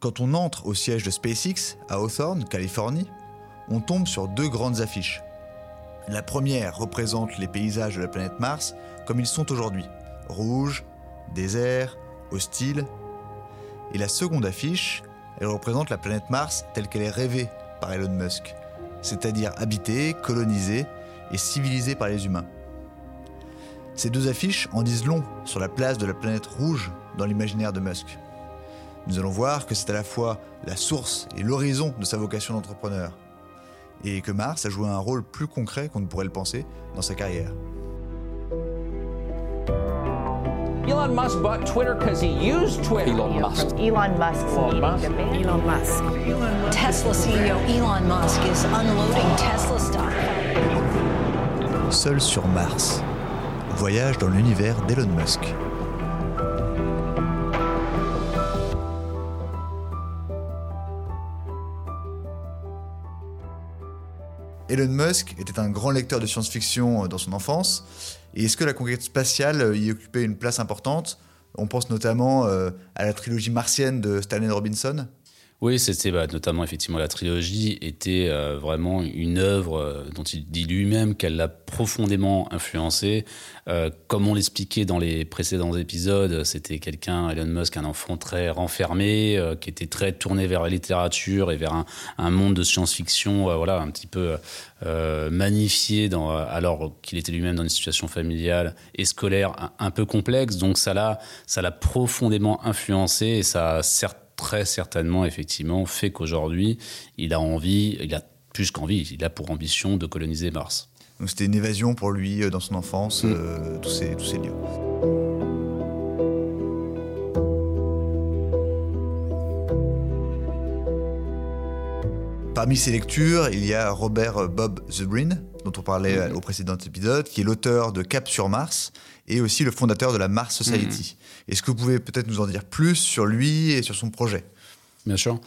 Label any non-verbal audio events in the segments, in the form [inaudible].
Quand on entre au siège de SpaceX à Hawthorne, Californie, on tombe sur deux grandes affiches. La première représente les paysages de la planète Mars comme ils sont aujourd'hui. Rouge, désert, hostile. Et la seconde affiche, elle représente la planète Mars telle qu'elle est rêvée par Elon Musk, c'est-à-dire habitée, colonisée et civilisée par les humains. Ces deux affiches en disent long sur la place de la planète rouge dans l'imaginaire de Musk. Nous allons voir que c'est à la fois la source et l'horizon de sa vocation d'entrepreneur et que Mars a joué un rôle plus concret qu'on ne pourrait le penser dans sa carrière. Elon Musk bought Twitter because he used Twitter. Elon Musk. Elon Musk's Elon Musk. Elon Musk. Tesla CEO Elon Musk is unloading Tesla stock. Seul sur Mars. Voyage dans l'univers d'Elon Musk. Elon Musk était un grand lecteur de science-fiction euh, dans son enfance. Et est-ce que la conquête spatiale euh, y occupait une place importante? On pense notamment euh, à la trilogie martienne de Stanley Robinson. Oui, c'était bah, notamment effectivement la trilogie était euh, vraiment une œuvre euh, dont il dit lui-même qu'elle l'a profondément influencé. Euh, comme on l'expliquait dans les précédents épisodes, c'était quelqu'un, Elon Musk, un enfant très renfermé, euh, qui était très tourné vers la littérature et vers un, un monde de science-fiction, euh, voilà, un petit peu magnifié, dans, alors qu'il était lui-même dans une situation familiale et scolaire un, un peu complexe. Donc ça l'a, ça l'a profondément influencé et ça a certes très certainement, effectivement, fait qu'aujourd'hui, il a envie, il a plus qu'envie, il a pour ambition de coloniser Mars. Donc c'était une évasion pour lui euh, dans son enfance, euh, tous, ces, tous ces lieux. Parmi ses lectures, il y a Robert Bob Zubrin, dont on parlait euh, au précédent épisode, qui est l'auteur de Cap sur Mars et aussi le fondateur de la Mars Society. Est-ce que vous pouvez peut-être nous en dire plus sur lui et sur son projet? Bien sûr.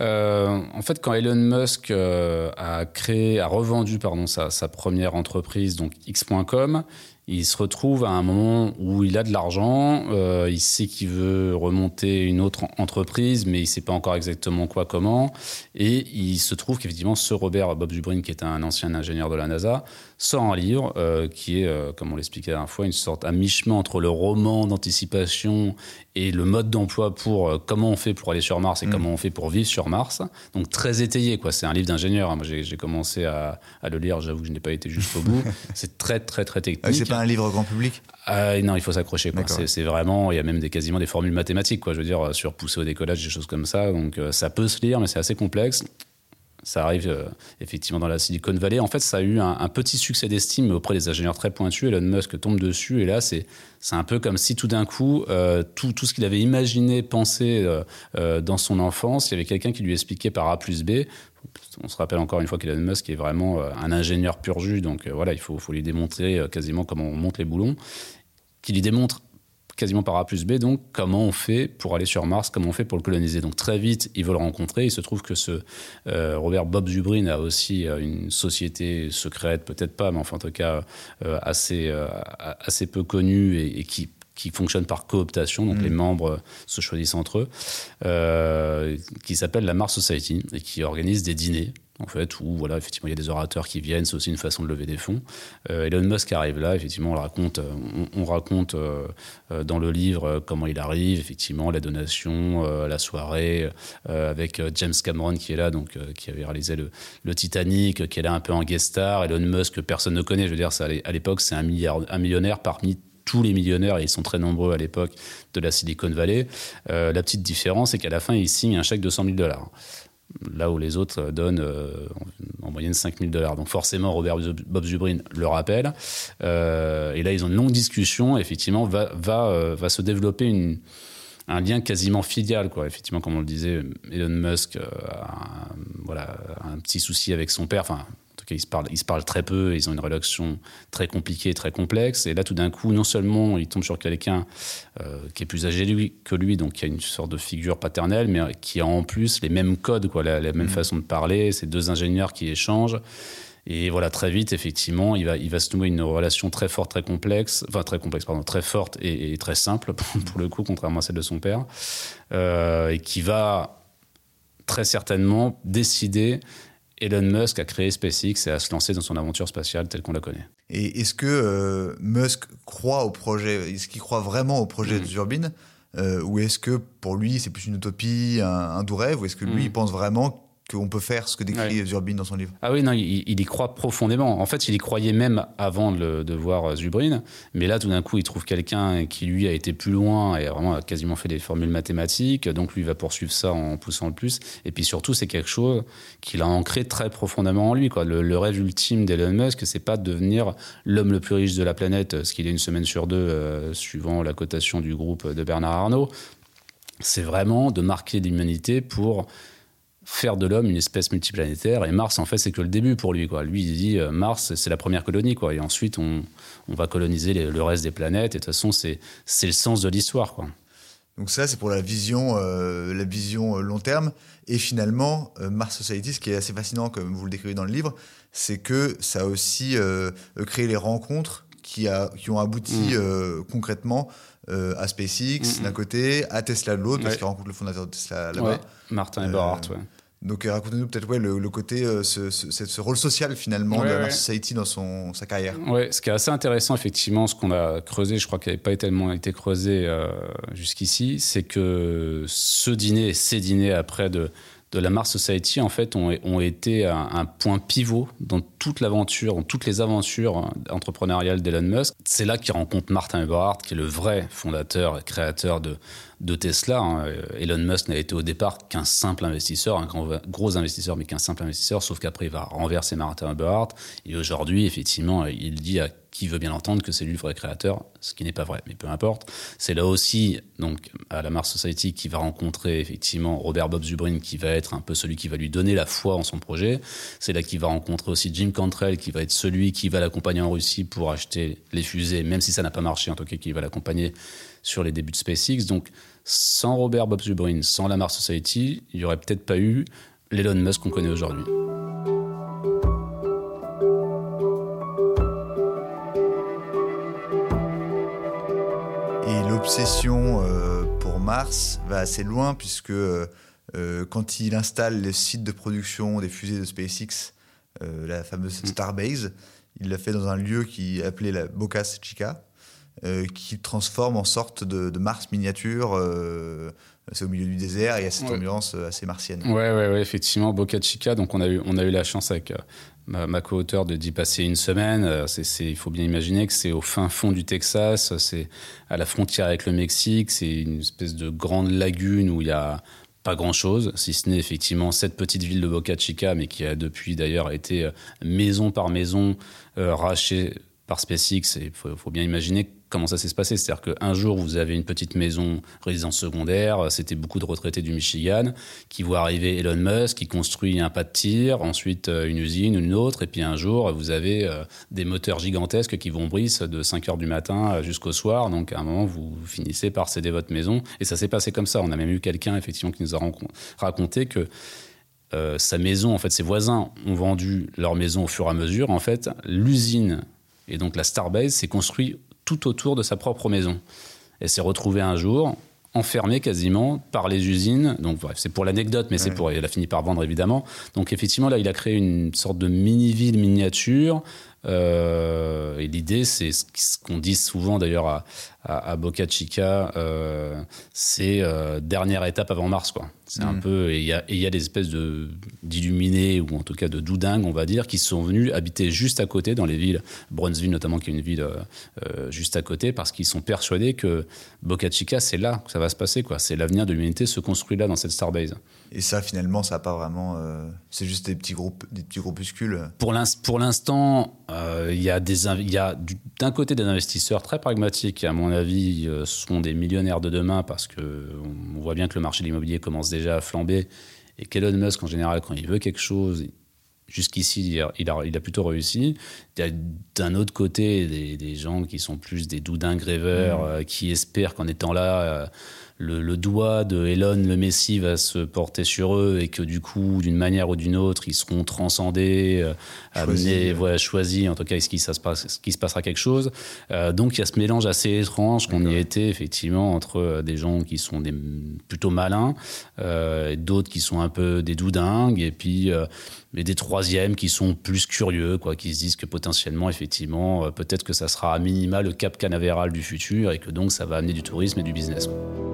Euh, en fait, quand Elon Musk euh, a créé, a revendu pardon sa, sa première entreprise, donc X.com, il se retrouve à un moment où il a de l'argent, euh, il sait qu'il veut remonter une autre entreprise, mais il sait pas encore exactement quoi, comment, et il se trouve qu'effectivement ce Robert Bob Zubrin, qui est un ancien ingénieur de la NASA, sort un livre euh, qui est, euh, comme on l'expliquait la dernière fois, une sorte à mi-chemin entre le roman d'anticipation et le mode d'emploi pour euh, comment on fait pour aller sur Mars et Mm. comment on fait pour vivre sur Mars. Donc très étayé, quoi. C'est un livre d'ingénieur. hein. Moi, j'ai commencé à, à le lire. J'avoue que je n'ai pas été jusqu'au bout. [laughs] C'est très, très, très technique. Ah, C'est pas un livre grand public? Non, il faut s'accrocher. C'est vraiment, il y a même des, quasiment des formules mathématiques, quoi. Je veux dire, sur pousser au décollage, des choses comme ça. Donc, ça peut se lire, mais c'est assez complexe. Ça arrive euh, effectivement dans la Silicon Valley. En fait, ça a eu un, petit succès d'estime auprès des ingénieurs très pointus. Elon Musk tombe dessus, et là, c'est un peu comme si tout d'un coup, euh, tout, tout ce qu'il avait imaginé, pensé euh, dans son enfance, il y avait quelqu'un qui lui expliquait par A plus B. On se rappelle encore une fois qu'Elon Musk est vraiment un ingénieur pur jus, donc voilà, il faut, faut lui démontrer quasiment comment on monte les boulons, qui lui démontre quasiment par A plus B, donc comment on fait pour aller sur Mars, comment on fait pour le coloniser. Donc très vite, ils veulent le rencontrer. Il se trouve que ce euh, Robert Bob Zubrin a aussi euh, une société secrète, peut-être pas, mais enfin en tout cas euh, assez, euh, assez peu connue et, et qui qui fonctionne par cooptation, donc Mm. les membres se choisissent entre eux, euh, qui s'appelle la Mars Society et qui organise des dîners en fait, où voilà, effectivement, il y a des orateurs qui viennent, c'est aussi une façon de lever des fonds. Euh, Elon Musk arrive là, effectivement, on raconte, euh, on, on raconte euh, dans le livre comment il arrive, effectivement, la donation, la soirée, avec James Cameron qui est là, donc qui avait réalisé le, Titanic, qui est là un peu en guest star. Elon Musk, personne ne connaît, je veux dire, à l'époque, c'est un, un millionnaire parmi tous les millionnaires, et ils sont très nombreux à l'époque de la Silicon Valley. La petite différence, c'est qu'à la fin, il signe un chèque de 100 000 dollars là où les autres donnent euh, en, en moyenne 5000 dollars. Donc forcément, Robert Bob Zubrin le rappelle. Euh, et là, ils ont une longue discussion. Effectivement, va, va, euh, va se développer une, un lien quasiment filial. Quoi. Effectivement, comme on le disait, Elon Musk euh, a un, voilà, un petit souci avec son père. Enfin, en tout cas, ils se parlent, ils se parlent très peu. Ils ont une relation très compliquée, très complexe. Et là, tout d'un coup, non seulement il tombe sur quelqu'un euh, qui est plus âgé lui, que lui, donc qui a une sorte de figure paternelle, mais qui a en plus les mêmes codes, quoi, la, la même façon de parler. C'est deux ingénieurs qui échangent. Et voilà, très vite, effectivement, il va, il va se nouer une relation très forte, très complexe, enfin très complexe, pardon, très forte et, et très simple [laughs] pour, pour le coup, contrairement à celle de son père, euh, et qui va très certainement décidé Elon Musk à créer SpaceX et à se lancer dans son aventure spatiale telle qu'on la connaît. Et est-ce que euh, Musk croit au projet Est-ce qu'il croit vraiment au projet Mm. de Turbine Euh, Ou est-ce que pour lui, c'est plus une utopie, un, un doux rêve Ou est-ce que lui, Mm. il pense vraiment qu'on peut faire ce que décrit Turbine dans son livre Ah oui, non, il, il y croit profondément. En fait, il y croyait même avant de, voir euh, Zubrin. Mais là, tout d'un coup, il trouve quelqu'un qui, lui, a été plus loin et a vraiment a quasiment fait des formules mathématiques. Donc, lui, il va poursuivre ça en poussant le plus. Et puis, surtout, c'est quelque chose qu'il a ancré très profondément en lui. Quoi. Le, le rêve ultime d'Elon Musk, c'est pas de devenir l'homme le plus riche de la planète, ce qu'il est une semaine sur deux, euh, suivant la cotation du groupe de Bernard Arnault. C'est vraiment de marquer l'humanité pour faire de l'homme une espèce multiplanétaire. Et Mars, en fait, c'est que le début pour lui. Quoi. Lui, il dit euh, Mars, c'est la première colonie. Quoi. Et ensuite, on, on va coloniser les- le reste des planètes. Et de toute façon, c'est le sens de l'histoire. Quoi. Donc ça, c'est pour la vision, euh, la vision euh, long terme. Et finalement, euh, Mars Society, ce qui est assez fascinant, comme vous le décrivez dans le livre, c'est que ça a aussi euh, créé les rencontres qui, a, qui ont abouti Mm. euh, concrètement euh, à SpaceX Mm, mm. d'un côté, à Tesla de l'autre, parce qu'il rencontre le fondateur de Tesla là-bas. Ouais. Martin Euh, Eberhard, ouais. Donc euh, racontez-nous peut-être ouais, le, le côté, euh, ce, ce, ce- ce rôle social finalement Ouais, de ouais. Mars Society dans son, sa carrière. Ouais, ce qui est assez intéressant, effectivement, ce qu'on a creusé, je crois qu'il n'avait pas tellement été creusé euh, jusqu'ici, c'est que ce dîner, ces dîners après de, de la Mars Society, en fait, ont, ont été un, un point pivot dans toute l'aventure, dans toutes les aventures entrepreneuriales d'Elon Musk. C'est là qu'il rencontre Martin Eberhard, qui est le vrai fondateur et créateur de, de Tesla. hein. Elon Musk n'a été au départ qu'un simple investisseur, un gros investisseur, mais qu'un simple investisseur, sauf qu'après, il va renverser Martin Eberhard. Et aujourd'hui, effectivement, il dit à qui veut bien entendre que c'est lui le vrai créateur, ce qui n'est pas vrai, mais peu importe. C'est là aussi, donc, à la Mars Society, qui va rencontrer effectivement Robert Bob Zubrin, qui va être un peu celui qui va lui donner la foi en son projet. C'est là qu'il va rencontrer aussi Jim Cantrell, qui va être celui qui va l'accompagner en Russie pour acheter les fusées, même si ça n'a pas marché, en tout cas, qui va l'accompagner sur les débuts de SpaceX. Donc, sans Robert Bob Zubrin, sans la Mars Society, il n'y aurait peut-être pas eu l'Elon Musk qu'on connaît aujourd'hui. Et l'obsession euh, pour Mars va assez loin puisque euh, euh, quand il installe les sites de production des fusées de SpaceX, euh, la fameuse Starbase, il l'a fait dans un lieu qui est appelé la Boca Chica, euh, qui transforme en sorte de, de Mars miniature. euh, c'est au milieu du désert et il y a cette Ouais. ambiance euh, assez martienne. Ouais, ouais, ouais, effectivement, Boca Chica. Donc, on a eu, on a eu la chance avec ma, ma co-auteure de d'y passer une semaine. C'est, il faut bien imaginer que c'est au fin fond du Texas, c'est à la frontière avec le Mexique, c'est une espèce de grande lagune où il y a pas grand chose, si ce n'est effectivement cette petite ville de Boca Chica, mais qui a depuis d'ailleurs été maison par maison euh, rachetée par SpaceX. Il faut, faut bien imaginer comment ça s'est passé. C'est-à-dire qu'un jour, vous avez une petite maison résidence secondaire, c'était beaucoup de retraités du Michigan, qui voient arriver Elon Musk, qui construit un pas de tir, ensuite euh, une usine, une autre, et puis un jour, vous avez euh, des moteurs gigantesques qui vont brise de 5 heures du matin euh, jusqu'au soir. Donc, à un moment, vous finissez par céder votre maison. Et ça s'est passé comme ça. On a même eu quelqu'un, effectivement, qui nous a raconté que sa maison, en fait, ses voisins ont vendu leur maison au fur et à mesure. En fait, l'usine et donc la Starbase s'est construite tout autour de sa propre maison. Elle s'est retrouvée un jour enfermée quasiment par les usines. Donc bref, c'est pour l'anecdote, mais c'est pour. Elle a fini par vendre évidemment. Donc effectivement, là, il a créé une sorte de mini-ville miniature. Euh, et l'idée, c'est ce ce qu'on dit souvent d'ailleurs à, à, à Boca Chica, euh, c'est euh, dernière étape avant Mars, quoi. C'est un Mhm. peu et il y a, y des espèces de d'illuminés ou en tout cas de doudingues, on va dire, qui sont venus habiter juste à côté dans les villes, Brownsville notamment, qui est une ville euh, euh, juste à côté, parce qu'ils sont persuadés que Boca Chica, c'est là que ça va se passer, quoi. C'est l'avenir de l'humanité se construit là dans cette Starbase. Et ça, finalement, ça n'a pas vraiment. euh, c'est juste des petits groupes, des petits groupuscules. Pour l'ins- pour l'instant, euh, il il y a du- d'un côté des investisseurs très pragmatiques qui, à mon avis, euh, seront des millionnaires de demain parce que on voit bien que le marché de l'immobilier commence déjà à flamber et qu'Elon Musk, en général, quand il veut quelque chose, jusqu'ici, il a, il a- plutôt réussi. Il y a d'un autre côté des, des gens qui sont plus des doudins rêveurs, euh, qui espèrent qu'en étant là, euh, le, le, doigt de Elon, le Messie, va se porter sur eux et que du coup, d'une manière ou d'une autre, ils seront transcendés, euh, amenés, voilà, choisis, en tout cas, est-ce qu'il se, passe, qu se passera quelque chose? Euh, donc il y a ce mélange assez étrange qu'on y était effectivement entre euh, des gens qui sont des, plutôt malins, euh, d'autres qui sont un peu des doudingues, et puis mais des troisièmes qui sont plus curieux, quoi, qui se disent que potentiellement, effectivement, peut-être que ça sera à minima le cap canavéral du futur et que donc ça va amener du tourisme et du business. Quoi.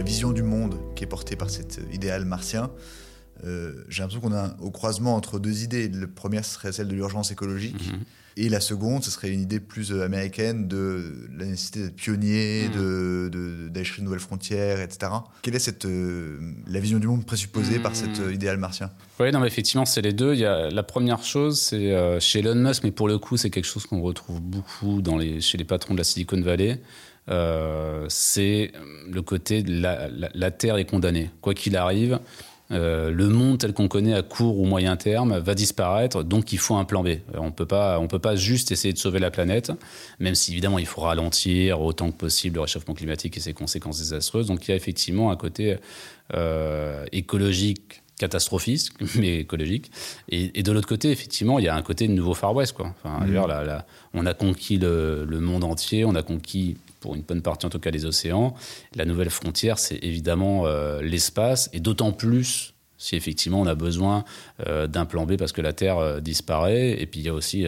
La vision du monde qui est portée par cet idéal martien, euh, j'ai l'impression qu'on a au croisement entre deux idées. La première serait celle de l'urgence écologique. -hmm. Et la seconde, ce serait une idée plus américaine de la nécessité d'être pionnier, mmh. d'aller de, chercher de nouvelles frontières, etc. Quelle est cette, euh, la vision du monde présupposée mmh. par cet euh, idéal martien? Oui, non, mais effectivement, c'est les deux. Il y a, la première chose, c'est euh, chez Elon Musk, mais pour le coup, c'est quelque chose qu'on retrouve beaucoup dans les, chez les patrons de la Silicon Valley. Euh, c'est le côté de la, Terre est condamnée. Quoi qu'il arrive, euh, le monde tel qu'on connaît à court ou moyen terme va disparaître, donc il faut un plan B. On peut pas, on peut pas juste essayer de sauver la planète, même si évidemment il faut ralentir autant que possible le réchauffement climatique et ses conséquences désastreuses. Donc il y a effectivement un côté euh, écologique catastrophiste, mais écologique. Et, et de l'autre côté, effectivement, il y a un côté de nouveau Far West. Quoi. Enfin, mmh. là, là, on a conquis le, le, monde entier, on a conquis pour une bonne partie en tout cas les océans. La nouvelle frontière, c'est évidemment euh, l'espace, et d'autant plus si effectivement on a besoin euh, d'un plan B parce que la Terre euh, disparaît. Et puis il y a aussi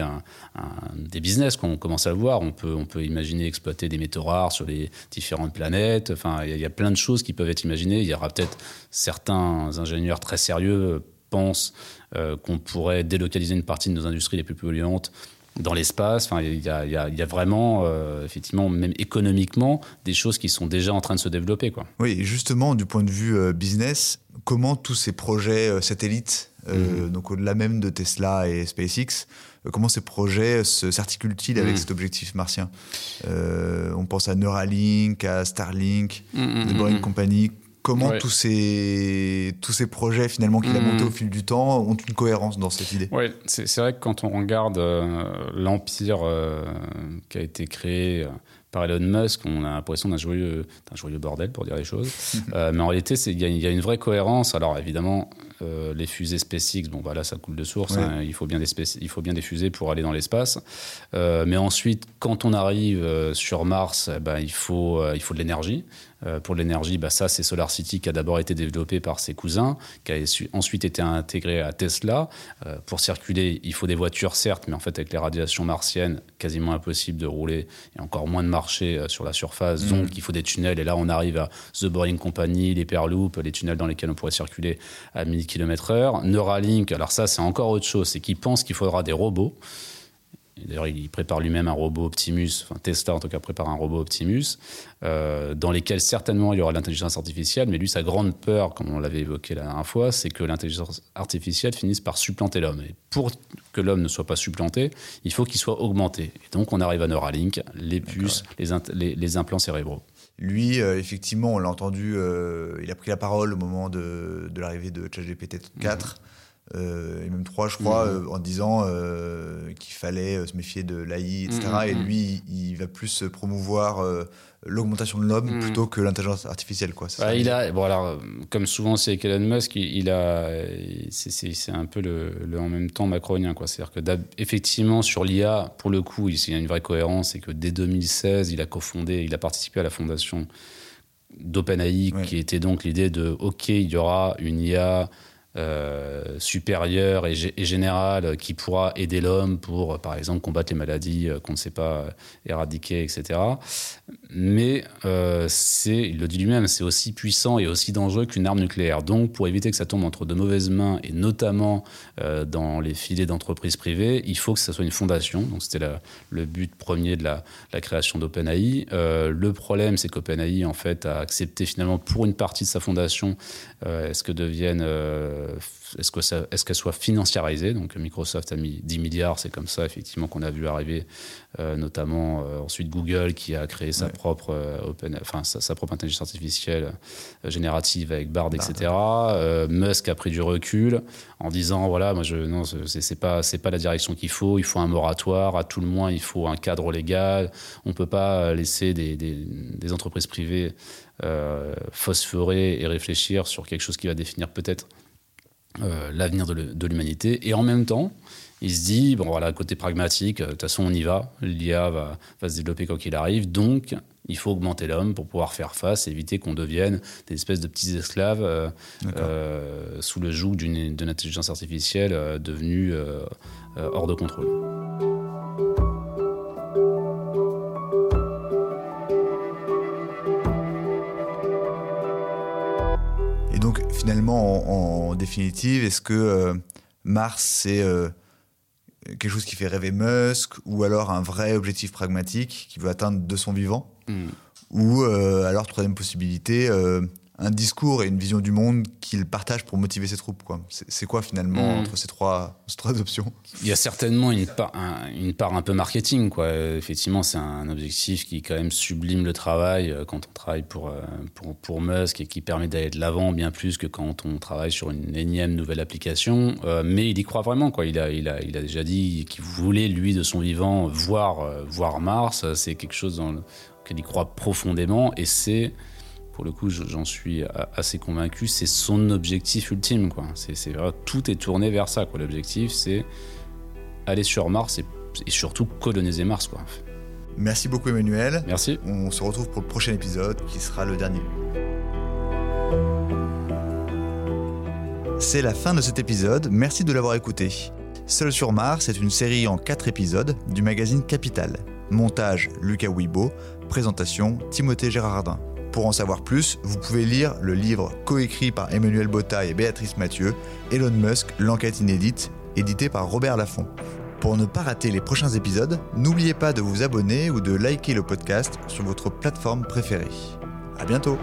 des business qu'on commence à voir. On peut, imaginer exploiter des métaux rares sur les différentes planètes. Enfin, il y, a, plein de choses qui peuvent être imaginées. Il y aura peut-être certains ingénieurs très sérieux pensent euh, qu'on pourrait délocaliser une partie de nos industries les plus polluantes dans l'espace. Enfin, il y, a, y, a, y a vraiment, euh, effectivement, même économiquement, des choses qui sont déjà en train de se développer. Quoi. Oui, et justement, du point de vue euh, business, comment tous ces projets euh, satellites, mmh. donc au-delà même de Tesla et SpaceX, comment ces projets s'articulent-ils avec mmh. cet objectif martien? On pense à Neuralink, à Starlink, mmh, The Boring Company comment ouais. tous, ces, tous ces projets finalement qu'il a montés au fil du temps ont une cohérence dans cette idée? Oui, c'est vrai que quand on regarde euh, l'empire euh, qui a été créé euh, par Elon Musk, on a l'impression d'un joyeux, joyeux bordel pour dire les choses. [laughs] euh, mais en réalité, il y, y, a une vraie cohérence. Alors évidemment, euh, les fusées SpaceX, bon voilà, ça coule de source. Ouais. Hein, il, faut bien des il faut bien des fusées pour aller dans l'espace. Euh, mais ensuite, quand on arrive sur Mars, ben, il, faut, il faut de l'énergie. Pour l'énergie, bah, ça, c'est SolarCity qui a d'abord été développé par ses cousins, qui a ensuite été intégré à Tesla. Pour circuler, il faut des voitures, certes, mais en fait, avec les radiations martiennes, quasiment impossible de rouler et encore moins de marcher euh, sur la surface. Mmh. Donc, il faut des tunnels. Et là, on arrive à The Boring Company, les Perloop, les tunnels dans lesquels on pourrait circuler à 1000 km/h. Neuralink, alors ça, c'est encore autre chose. C'est qu'ils pensent qu'il faudra des robots. D'ailleurs, il prépare lui-même un robot Optimus, enfin Tesla en tout cas prépare un robot Optimus, euh, dans lesquels certainement il y aura l'intelligence artificielle, mais lui, sa grande peur, comme on l'avait évoqué la dernière fois, c'est que l'intelligence artificielle finisse par supplanter l'homme. Et pour que l'homme ne soit pas supplanté, il faut qu'il soit augmenté. Et donc on arrive à Neuralink, les puces, les, les, les, implants cérébraux. Lui, euh, effectivement, on l'a entendu, euh, il a pris la parole au moment de, de l'arrivée de ChatGPT 4. Mmh euh, et même trois, je crois, mmh. euh, en disant euh, qu'il fallait euh, se méfier de l'AI, etc. Mmh. Et lui, il va plus promouvoir euh, l'augmentation de l'homme mmh. plutôt que l'intelligence artificielle. Quoi, bah, il a, bon, alors, comme souvent c'est avec Elon Musk, il, il a, c'est un peu le, le, en même temps macronien. C'est-à-dire que effectivement sur l'IA, pour le coup, il, il y a une vraie cohérence, c'est que dès 2016, il a cofondé, il a participé à la fondation d'OpenAI, ouais. qui était donc l'idée de, OK, il y aura une IA euh, supérieure et, et, générale qui pourra aider l'homme pour, par exemple, combattre les maladies euh, qu'on ne sait pas éradiquer, etc. Mais euh, c'est, il le dit lui-même, c'est aussi puissant et aussi dangereux qu'une arme nucléaire. Donc, pour éviter que ça tombe entre de mauvaises mains, et notamment euh, dans les filets d'entreprises privées, il faut que ça soit une fondation. Donc, c'était le but premier de la, la création d'OpenAI. Euh, le problème, c'est qu'OpenAI, en fait, a accepté finalement pour une partie de sa fondation ce que deviennent est-ce que ça, est-ce qu'elle soit financiarisée Donc Microsoft a mis 10 milliards, c'est comme ça effectivement qu'on a vu arriver, euh, notamment euh, ensuite Google qui a créé sa propre euh, open, enfin sa, sa propre intelligence artificielle euh, générative avec Bard, etc. Euh, Musk a pris du recul en disant voilà, moi je non, c'est, pas c'est pas la direction qu'il faut, il faut un moratoire, à tout le moins il faut un cadre légal, on peut pas laisser des, des, des entreprises privées euh, phosphorer et réfléchir sur quelque chose qui va définir peut-être euh, l'avenir de, l'humanité. Et en même temps, il se dit, bon voilà, côté pragmatique, euh, de toute façon on y va, l'IA va, va se développer quoi qu'il arrive, donc il faut augmenter l'homme pour pouvoir faire face, éviter qu'on devienne des espèces de petits esclaves euh, euh, sous le joug d'une, intelligence artificielle devenue hors de contrôle. Finalement, en, en définitive, est-ce que euh, Mars, c'est euh, quelque chose qui fait rêver Musk, ou alors un vrai objectif pragmatique qu'il veut atteindre de son vivant? Hmm. Ou euh, alors, troisième possibilité, un discours et une vision du monde qu'il partage pour motiver ses troupes quoi. C'est quoi finalement Mm. entre ces trois, ces trois options? Il y a certainement une part un, une part un peu marketing. Quoi. Euh, Effectivement, c'est un objectif qui quand même sublime le travail euh, quand on travaille pour, euh, pour, pour Musk et qui permet d'aller de l'avant bien plus que quand on travaille sur une énième nouvelle application. Euh, mais il y croit vraiment. Quoi. Il, a, il, a, il a déjà dit qu'il voulait, lui, de son vivant, voir, voir Mars. C'est quelque chose dans le- auquel il croit profondément et c'est pour le coup, je- j'en suis assez convaincu, c'est son objectif ultime. Quoi. C'est, c'est vrai, tout est tourné vers ça. Quoi. L'objectif, c'est aller sur Mars et, et surtout coloniser Mars. Quoi. Merci beaucoup Emmanuel. Merci. On se retrouve pour le prochain épisode qui sera le dernier. C'est la fin de cet épisode, merci de l'avoir écouté. Seul sur Mars est une série en 4 épisodes du magazine Capital. Montage Lucas Wibo, présentation Timothée Gérardin. Pour en savoir plus, vous pouvez lire le livre coécrit par Emmanuel Botta et Béatrice Mathieu, Elon Musk, l'enquête inédite, édité par Robert Laffont. Pour ne pas rater les prochains épisodes, n'oubliez pas de vous abonner ou de liker le podcast sur votre plateforme préférée. À bientôt!